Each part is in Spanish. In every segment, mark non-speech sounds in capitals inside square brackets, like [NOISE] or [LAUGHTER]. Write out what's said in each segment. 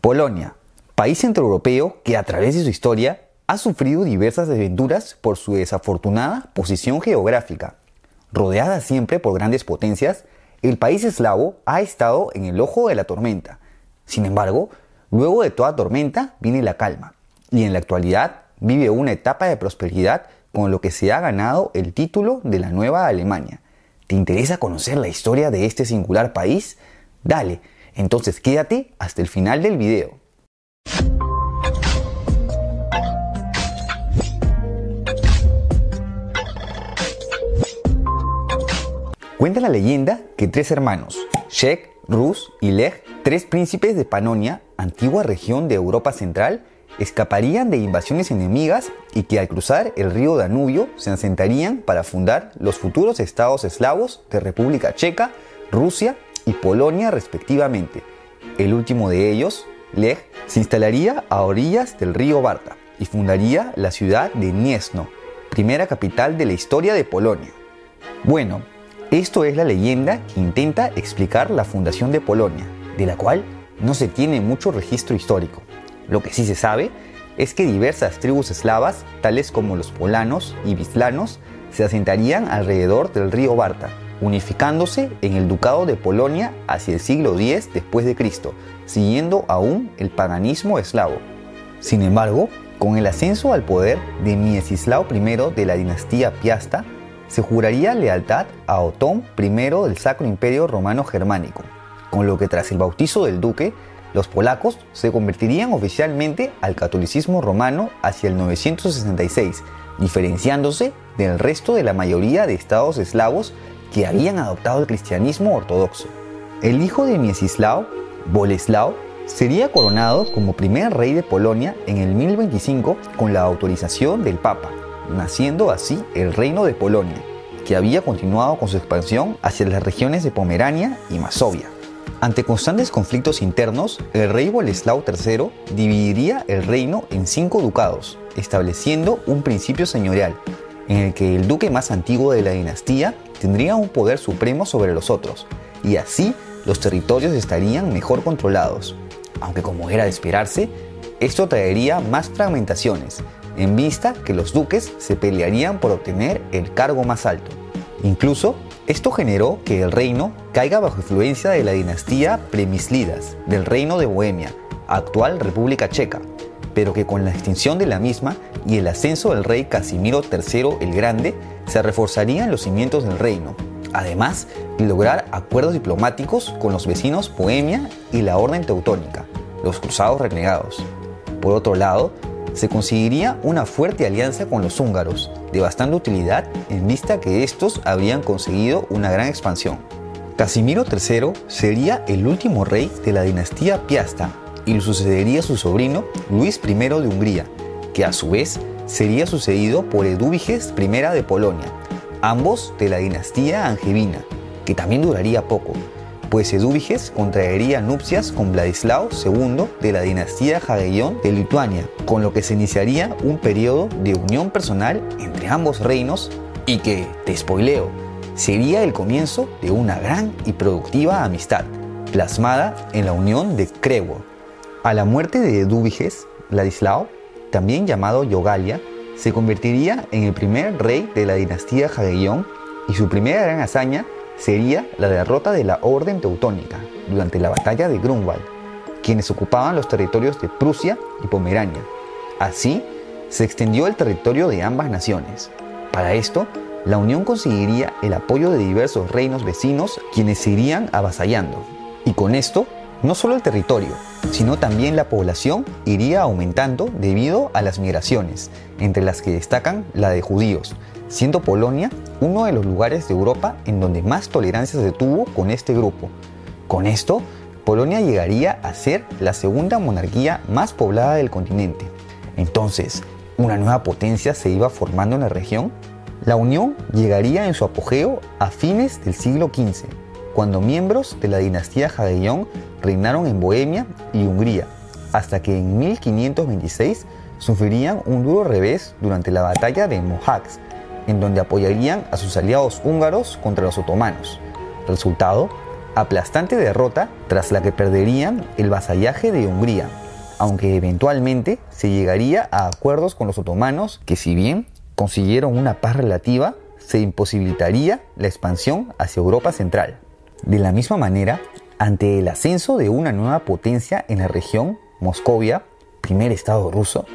Polonia, país centroeuropeo que a través de su historia ha sufrido diversas desventuras por su desafortunada posición geográfica. Rodeada siempre por grandes potencias, el país eslavo ha estado en el ojo de la tormenta. Sin embargo, luego de toda tormenta viene la calma, y en la actualidad vive una etapa de prosperidad con lo que se ha ganado el título de la Nueva Alemania. ¿Te interesa conocer la historia de este singular país? Dale, entonces quédate hasta el final del video. Cuenta la leyenda que tres hermanos, Shek, Rus y Lech, tres príncipes de Panonia, antigua región de Europa Central, escaparían de invasiones enemigas y que al cruzar el río Danubio se asentarían para fundar los futuros estados eslavos de República Checa, Rusia y Polonia respectivamente. El último de ellos, Lech, se instalaría a orillas del río Barta y fundaría la ciudad de Gniezno, primera capital de la historia de Polonia. Bueno, esto es la leyenda que intenta explicar la fundación de Polonia, de la cual no se tiene mucho registro histórico. Lo que sí se sabe es que diversas tribus eslavas, tales como los polanos y bislanos, se asentarían alrededor del río Barta, unificándose en el ducado de Polonia hacia el siglo X después de Cristo, siguiendo aún el paganismo eslavo. Sin embargo, con el ascenso al poder de Miesislao I de la dinastía Piasta, se juraría lealtad a Otón I del Sacro Imperio Romano Germánico, con lo que tras el bautizo del duque los polacos se convertirían oficialmente al catolicismo romano hacia el 966, diferenciándose del resto de la mayoría de estados eslavos que habían adoptado el cristianismo ortodoxo. El hijo de Miesislao, Boleslao, sería coronado como primer rey de Polonia en el 1025 con la autorización del Papa, naciendo así el reino de Polonia, que había continuado con su expansión hacia las regiones de Pomerania y Masovia. Ante constantes conflictos internos, el rey Boleslao III dividiría el reino en cinco ducados, estableciendo un principio señorial, en el que el duque más antiguo de la dinastía tendría un poder supremo sobre los otros, y así los territorios estarían mejor controlados. Aunque como era de esperarse, esto traería más fragmentaciones, en vista que los duques se pelearían por obtener el cargo más alto. Incluso esto generó que el reino caiga bajo influencia de la dinastía Premislidas, del reino de Bohemia, actual República Checa, pero que con la extinción de la misma y el ascenso del rey Casimiro III el Grande, se reforzarían los cimientos del reino, además de lograr acuerdos diplomáticos con los vecinos Bohemia y la Orden Teutónica, los cruzados renegados. Por otro lado, se conseguiría una fuerte alianza con los húngaros, de bastante utilidad en vista que estos habrían conseguido una gran expansión. Casimiro III sería el último rey de la dinastía Piasta y lo sucedería su sobrino Luis I de Hungría, que a su vez sería sucedido por Edúbiges I de Polonia, ambos de la dinastía angevina, que también duraría poco, pues Edúbiges contraería nupcias con Vladislao II de la dinastía Jagellón de Lituania, con lo que se iniciaría un periodo de unión personal entre ambos reinos y que, te spoileo, sería el comienzo de una gran y productiva amistad, plasmada en la unión de Crewor. A la muerte de Edúbiges, Vladislao, también llamado Yogalia, se convertiría en el primer rey de la dinastía Jagellón y su primera gran hazaña sería la derrota de la Orden Teutónica durante la batalla de Grunwald, quienes ocupaban los territorios de Prusia y Pomerania. Así, se extendió el territorio de ambas naciones. Para esto, la Unión conseguiría el apoyo de diversos reinos vecinos quienes se irían avasallando. Y con esto, no solo el territorio, sino también la población iría aumentando debido a las migraciones, entre las que destacan la de judíos, siendo Polonia uno de los lugares de Europa en donde más tolerancia se tuvo con este grupo. Con esto, Polonia llegaría a ser la segunda monarquía más poblada del continente. Entonces, ¿una nueva potencia se iba formando en la región? La unión llegaría en su apogeo a fines del siglo XV, cuando miembros de la dinastía Jagellón reinaron en Bohemia y Hungría, hasta que en 1526 sufrirían un duro revés durante la batalla de Mohacs, en donde apoyarían a sus aliados húngaros contra los otomanos. Resultado, aplastante derrota tras la que perderían el vasallaje de Hungría, aunque eventualmente se llegaría a acuerdos con los otomanos que si bien consiguieron una paz relativa, se imposibilitaría la expansión hacia Europa Central. De la misma manera, ante el ascenso de una nueva potencia en la región, Moscovia, primer estado ruso,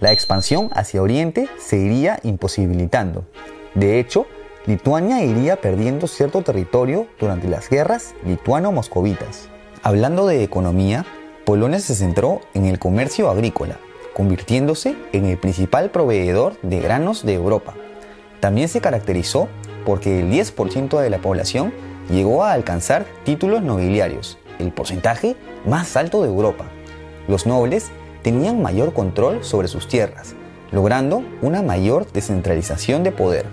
la expansión hacia Oriente se iría imposibilitando. De hecho, Lituania iría perdiendo cierto territorio durante las guerras lituano-moscovitas. Hablando de economía, Polonia se centró en el comercio agrícola, convirtiéndose en el principal proveedor de granos de Europa. También se caracterizó porque el 10% de la población llegó a alcanzar títulos nobiliarios, el porcentaje más alto de Europa. Los nobles tenían mayor control sobre sus tierras, logrando una mayor descentralización de poder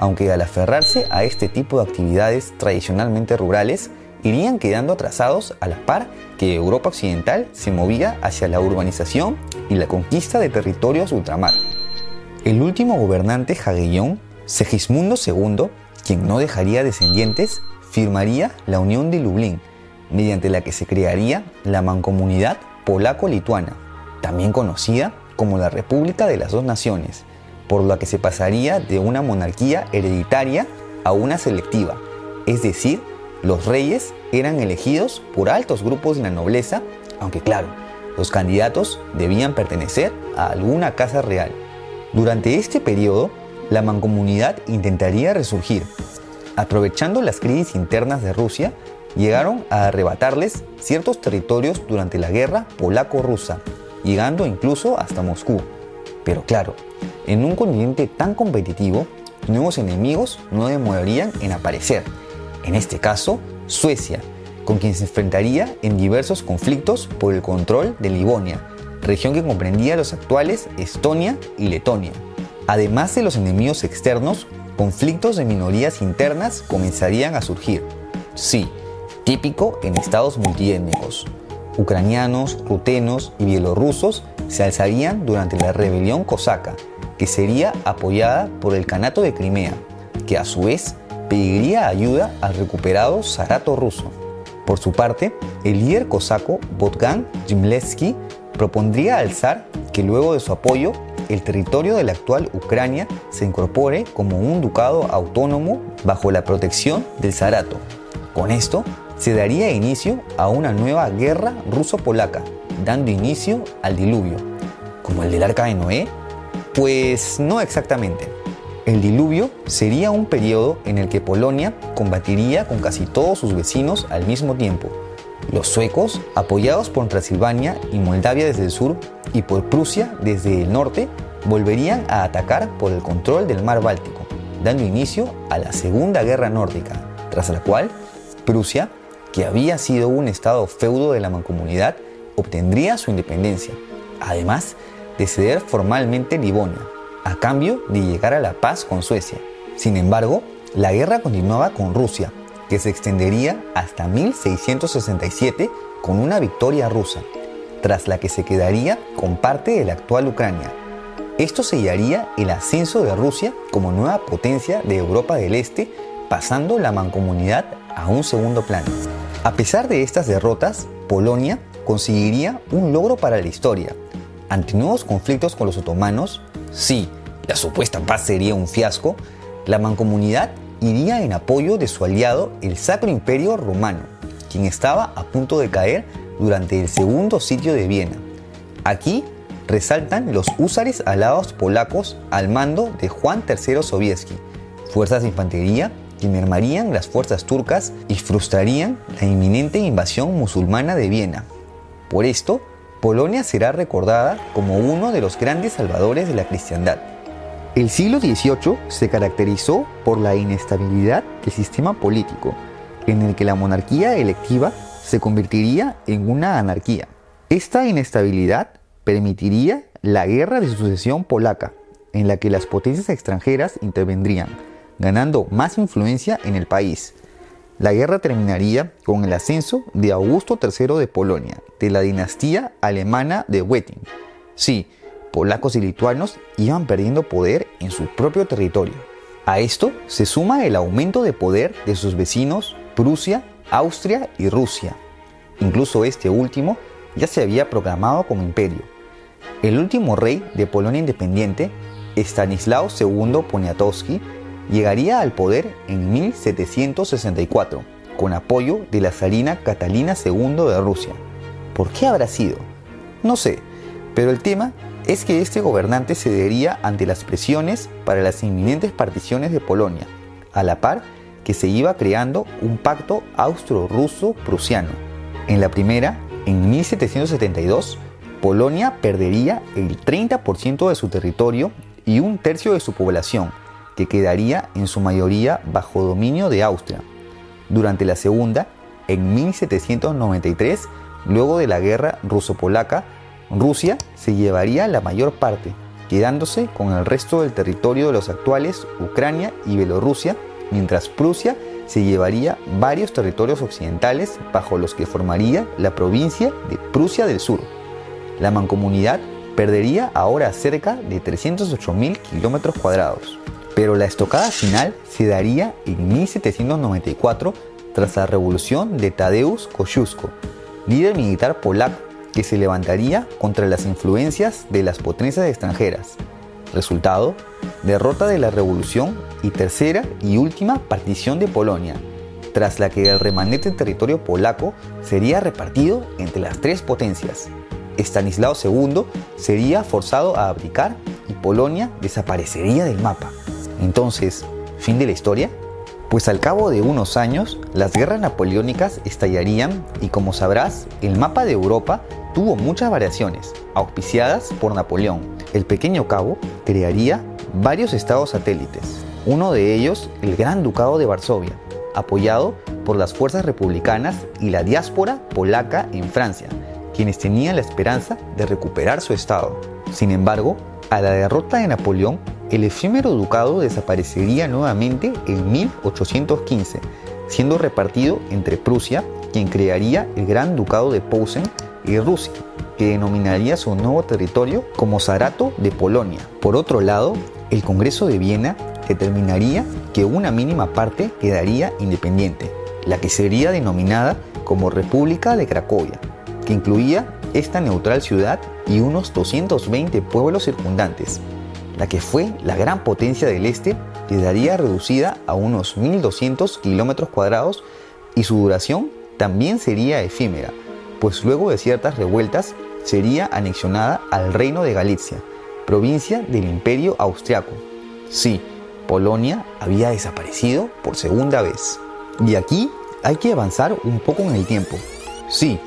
aunque al aferrarse a este tipo de actividades tradicionalmente rurales, irían quedando atrasados a la par que Europa Occidental se movía hacia la urbanización y la conquista de territorios ultramar. El último gobernante jaguellón, Segismundo II, quien no dejaría descendientes, firmaría la Unión de Lublin, mediante la que se crearía la mancomunidad polaco-lituana, también conocida como la República de las Dos Naciones, por lo que se pasaría de una monarquía hereditaria a una selectiva, es decir, los reyes eran elegidos por altos grupos de la nobleza, aunque claro, los candidatos debían pertenecer a alguna casa real. Durante este periodo, la mancomunidad intentaría resurgir. Aprovechando las crisis internas de Rusia, llegaron a arrebatarles ciertos territorios durante la guerra polaco-rusa, llegando incluso hasta Moscú. Pero claro, en un continente tan competitivo, nuevos enemigos no demorarían en aparecer. En este caso, Suecia, con quien se enfrentaría en diversos conflictos por el control de Livonia, región que comprendía los actuales Estonia y Letonia. Además de los enemigos externos, conflictos de minorías internas comenzarían a surgir. Sí, típico en estados multiétnicos. Ucranianos, rutenos y bielorrusos se alzarían durante la rebelión cosaca, que sería apoyada por el Canato de Crimea, que a su vez pediría ayuda al recuperado Zarato ruso. Por su parte, el líder cosaco Botgan Jimlevsky propondría al zar que luego de su apoyo, el territorio de la actual Ucrania se incorpore como un ducado autónomo bajo la protección del Zarato. Con esto, se daría inicio a una nueva guerra ruso-polaca, dando inicio al diluvio, como el del arca de Noé pues no exactamente. El diluvio sería un periodo en el que Polonia combatiría con casi todos sus vecinos al mismo tiempo. Los suecos, apoyados por Transilvania y Moldavia desde el sur y por Prusia desde el norte, volverían a atacar por el control del mar Báltico, dando inicio a la Segunda Guerra Nórdica, tras la cual Prusia, que había sido un estado feudo de la mancomunidad, obtendría su independencia. Además, de ceder formalmente Livonia, a cambio de llegar a la paz con Suecia. Sin embargo, la guerra continuaba con Rusia, que se extendería hasta 1667 con una victoria rusa, tras la que se quedaría con parte de la actual Ucrania. Esto sellaría el ascenso de Rusia como nueva potencia de Europa del Este, pasando la mancomunidad a un segundo plano. A pesar de estas derrotas, Polonia conseguiría un logro para la historia, ante nuevos conflictos con los otomanos, sí, la supuesta paz sería un fiasco, la mancomunidad iría en apoyo de su aliado el Sacro Imperio Romano, quien estaba a punto de caer durante el segundo sitio de Viena. Aquí resaltan los húsares alados polacos al mando de Juan III Sobieski, fuerzas de infantería que mermarían las fuerzas turcas y frustrarían la inminente invasión musulmana de Viena. Por esto, Polonia será recordada como uno de los grandes salvadores de la cristiandad. El siglo XVIII se caracterizó por la inestabilidad del sistema político, en el que la monarquía electiva se convertiría en una anarquía. Esta inestabilidad permitiría la guerra de sucesión polaca, en la que las potencias extranjeras intervendrían, ganando más influencia en el país, la guerra terminaría con el ascenso de Augusto III de Polonia, de la dinastía alemana de Wettin. Sí, polacos y lituanos iban perdiendo poder en su propio territorio. A esto se suma el aumento de poder de sus vecinos Prusia Austria y Rusia. Incluso este último ya se había proclamado como imperio. El último rey de Polonia independiente, Stanislao II Poniatowski, llegaría al poder en 1764 con apoyo de la zarina Catalina II de Rusia. ¿Por qué habrá sido? No sé, pero el tema es que este gobernante cedería ante las presiones para las inminentes particiones de Polonia, a la par que se iba creando un pacto austro-ruso-prusiano. En la primera, en 1772, Polonia perdería el 30% de su territorio y un tercio de su población, que quedaría en su mayoría bajo dominio de Austria. Durante la segunda, en 1793, luego de la guerra ruso-polaca, Rusia se llevaría la mayor parte, quedándose con el resto del territorio de los actuales Ucrania y Bielorrusia, mientras Prusia se llevaría varios territorios occidentales bajo los que formaría la provincia de Prusia del Sur. La mancomunidad perdería ahora cerca de 308.000 kilómetros cuadrados. Pero la estocada final se daría en 1794 tras la revolución de Tadeusz Kosciuszko, líder militar polaco que se levantaría contra las influencias de las potencias extranjeras. Resultado, derrota de la revolución y tercera y última partición de Polonia, tras la que el remanente territorio polaco sería repartido entre las tres potencias. Estanislao II sería forzado a abdicar y Polonia desaparecería del mapa. Entonces, ¿fin de la historia? Pues al cabo de unos años, las guerras napoleónicas estallarían y como sabrás, el mapa de Europa tuvo muchas variaciones, auspiciadas por Napoleón. El pequeño cabo crearía varios estados satélites, uno de ellos el Gran Ducado de Varsovia, apoyado por las fuerzas republicanas y la diáspora polaca en Francia, quienes tenían la esperanza de recuperar su estado. Sin embargo, a la derrota de Napoleón, el efímero ducado desaparecería nuevamente en 1815, siendo repartido entre Prusia, quien crearía el Gran Ducado de Posen, y Rusia, que denominaría su nuevo territorio como Zarato de Polonia. Por otro lado, el Congreso de Viena determinaría que una mínima parte quedaría independiente, la que sería denominada como República de Cracovia, que incluía esta neutral ciudad y unos 220 pueblos circundantes. La que fue la gran potencia del este quedaría reducida a unos 1.200 kilómetros cuadrados y su duración también sería efímera, pues luego de ciertas revueltas sería anexionada al Reino de Galicia, provincia del Imperio Austriaco. Sí, Polonia había desaparecido por segunda vez. Y aquí hay que avanzar un poco en el tiempo. Sí,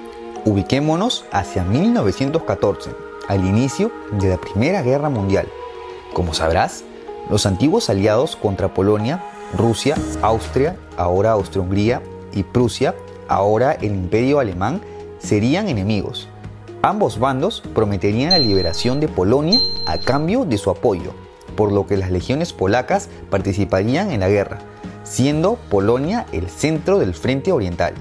Ubiquémonos hacia 1914, al inicio de la Primera Guerra Mundial. Como sabrás, los antiguos aliados contra Polonia, Rusia, Austria, ahora Austria-Hungría, y Prusia, ahora el Imperio Alemán, serían enemigos. Ambos bandos prometerían la liberación de Polonia a cambio de su apoyo, por lo que las legiones polacas participarían en la guerra, siendo Polonia el centro del frente oriental.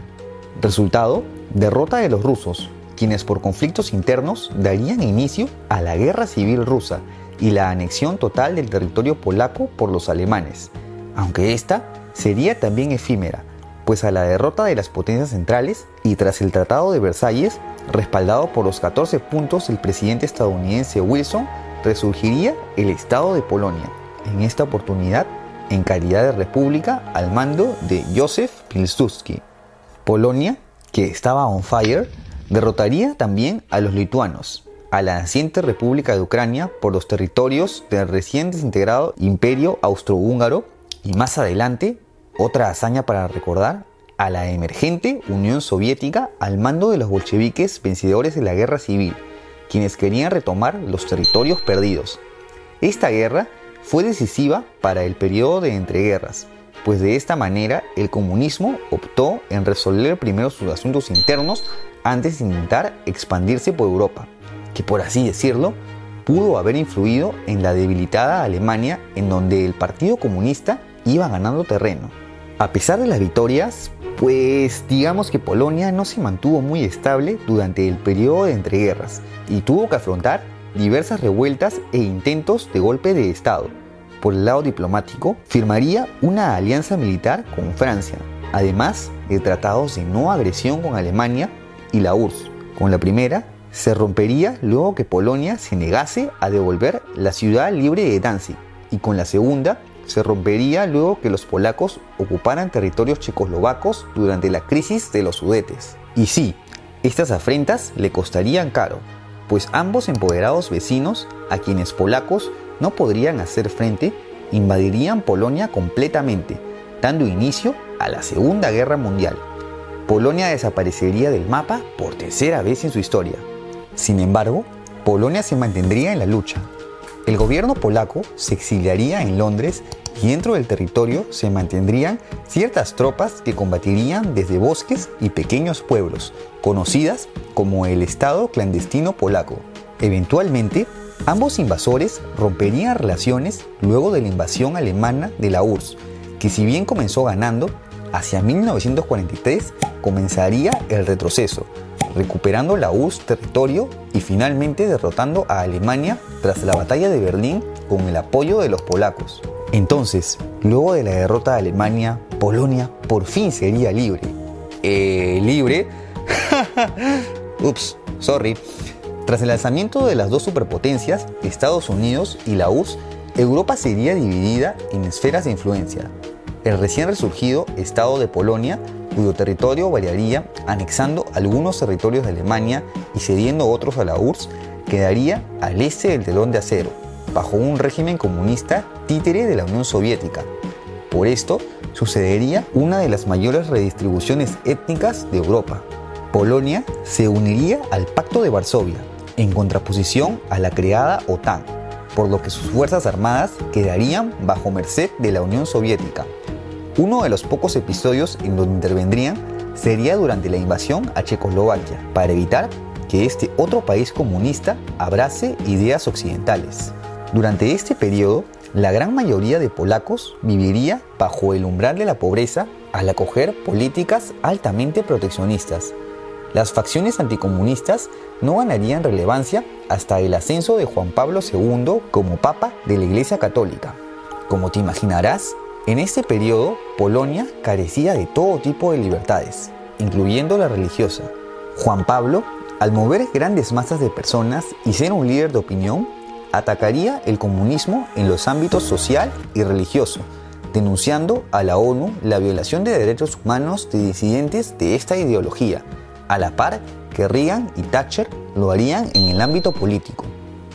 Resultado, derrota de los rusos, quienes por conflictos internos darían inicio a la guerra civil rusa y la anexión total del territorio polaco por los alemanes, aunque esta sería también efímera, pues a la derrota de las potencias centrales y tras el Tratado de Versalles, respaldado por los 14 puntos del presidente estadounidense Wilson, resurgiría el Estado de Polonia, en esta oportunidad en calidad de república al mando de Józef Pilsudski. Polonia que estaba on fire, derrotaría también a los lituanos, a la naciente República de Ucrania por los territorios del recién desintegrado Imperio Austrohúngaro y más adelante, otra hazaña para recordar, a la emergente Unión Soviética al mando de los bolcheviques vencedores de la guerra civil, quienes querían retomar los territorios perdidos. Esta guerra fue decisiva para el periodo de entreguerras, pues de esta manera el comunismo optó en resolver primero sus asuntos internos antes de intentar expandirse por Europa, que por así decirlo, pudo haber influido en la debilitada Alemania en donde el Partido Comunista iba ganando terreno. A pesar de las victorias, pues digamos que Polonia no se mantuvo muy estable durante el periodo de entreguerras y tuvo que afrontar diversas revueltas e intentos de golpe de Estado por el lado diplomático, firmaría una alianza militar con Francia, además de tratados de no agresión con Alemania y la URSS. Con la primera, se rompería luego que Polonia se negase a devolver la ciudad libre de Danzig, y con la segunda, se rompería luego que los polacos ocuparan territorios checoslovacos durante la crisis de los Sudetes. Y sí, estas afrentas le costarían caro, pues ambos empoderados vecinos, a quienes polacos no podrían hacer frente, invadirían Polonia completamente, dando inicio a la Segunda Guerra Mundial. Polonia desaparecería del mapa por tercera vez en su historia. Sin embargo, Polonia se mantendría en la lucha. El gobierno polaco se exiliaría en Londres y dentro del territorio se mantendrían ciertas tropas que combatirían desde bosques y pequeños pueblos, conocidas como el Estado clandestino polaco. Eventualmente, ambos invasores romperían relaciones luego de la invasión alemana de la URSS, que si bien comenzó ganando, hacia 1943 comenzaría el retroceso, recuperando la URSS territorio y finalmente derrotando a Alemania tras la batalla de Berlín con el apoyo de los polacos. Entonces, luego de la derrota de Alemania, Polonia por fin sería libre. Eh, libre. [LAUGHS] Ups, sorry. Tras el lanzamiento de las dos superpotencias, Estados Unidos y la URSS, Europa sería dividida en esferas de influencia. El recién resurgido Estado de Polonia, cuyo territorio variaría anexando algunos territorios de Alemania y cediendo otros a la URSS, quedaría al este del telón de acero, bajo un régimen comunista títere de la Unión Soviética. Por esto, sucedería una de las mayores redistribuciones étnicas de Europa. Polonia se uniría al Pacto de Varsovia, en contraposición a la creada OTAN, por lo que sus fuerzas armadas quedarían bajo merced de la Unión Soviética. Uno de los pocos episodios en donde intervendrían sería durante la invasión a Checoslovaquia, para evitar que este otro país comunista abrace ideas occidentales. Durante este periodo, la gran mayoría de polacos viviría bajo el umbral de la pobreza al acoger políticas altamente proteccionistas. Las facciones anticomunistas no ganarían relevancia hasta el ascenso de Juan Pablo II como Papa de la Iglesia Católica. Como te imaginarás, en este periodo Polonia carecía de todo tipo de libertades, incluyendo la religiosa. Juan Pablo, al mover grandes masas de personas y ser un líder de opinión, atacaría el comunismo en los ámbitos social y religioso, denunciando a la ONU la violación de derechos humanos de disidentes de esta ideología, a la par que Reagan y Thatcher lo harían en el ámbito político.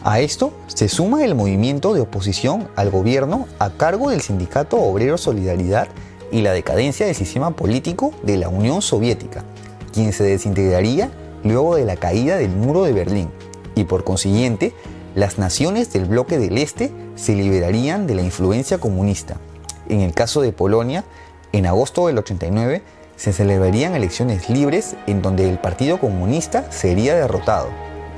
A esto se suma el movimiento de oposición al gobierno a cargo del Sindicato Obrero Solidaridad y la decadencia del sistema político de la Unión Soviética, quien se desintegraría luego de la caída del muro de Berlín, y por consiguiente las naciones del bloque del Este se liberarían de la influencia comunista. En el caso de Polonia, en agosto del 89 se celebrarían elecciones libres en donde el Partido Comunista sería derrotado.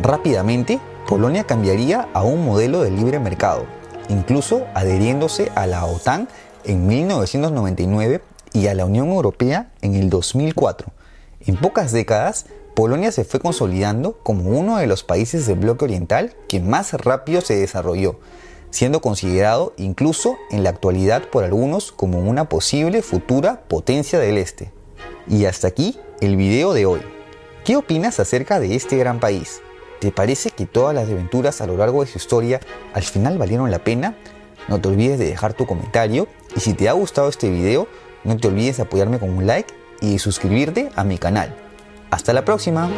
Rápidamente, Polonia cambiaría a un modelo de libre mercado, incluso adheriéndose a la OTAN en 1999 y a la Unión Europea en el 2004. En pocas décadas, Polonia se fue consolidando como uno de los países del bloque oriental que más rápido se desarrolló, siendo considerado incluso en la actualidad por algunos como una posible futura potencia del este. Y hasta aquí el video de hoy. ¿Qué opinas acerca de este gran país? ¿Te parece que todas las aventuras a lo largo de su historia al final valieron la pena? No te olvides de dejar tu comentario y si te ha gustado este video, no te olvides de apoyarme con un like y de suscribirte a mi canal. Hasta la próxima.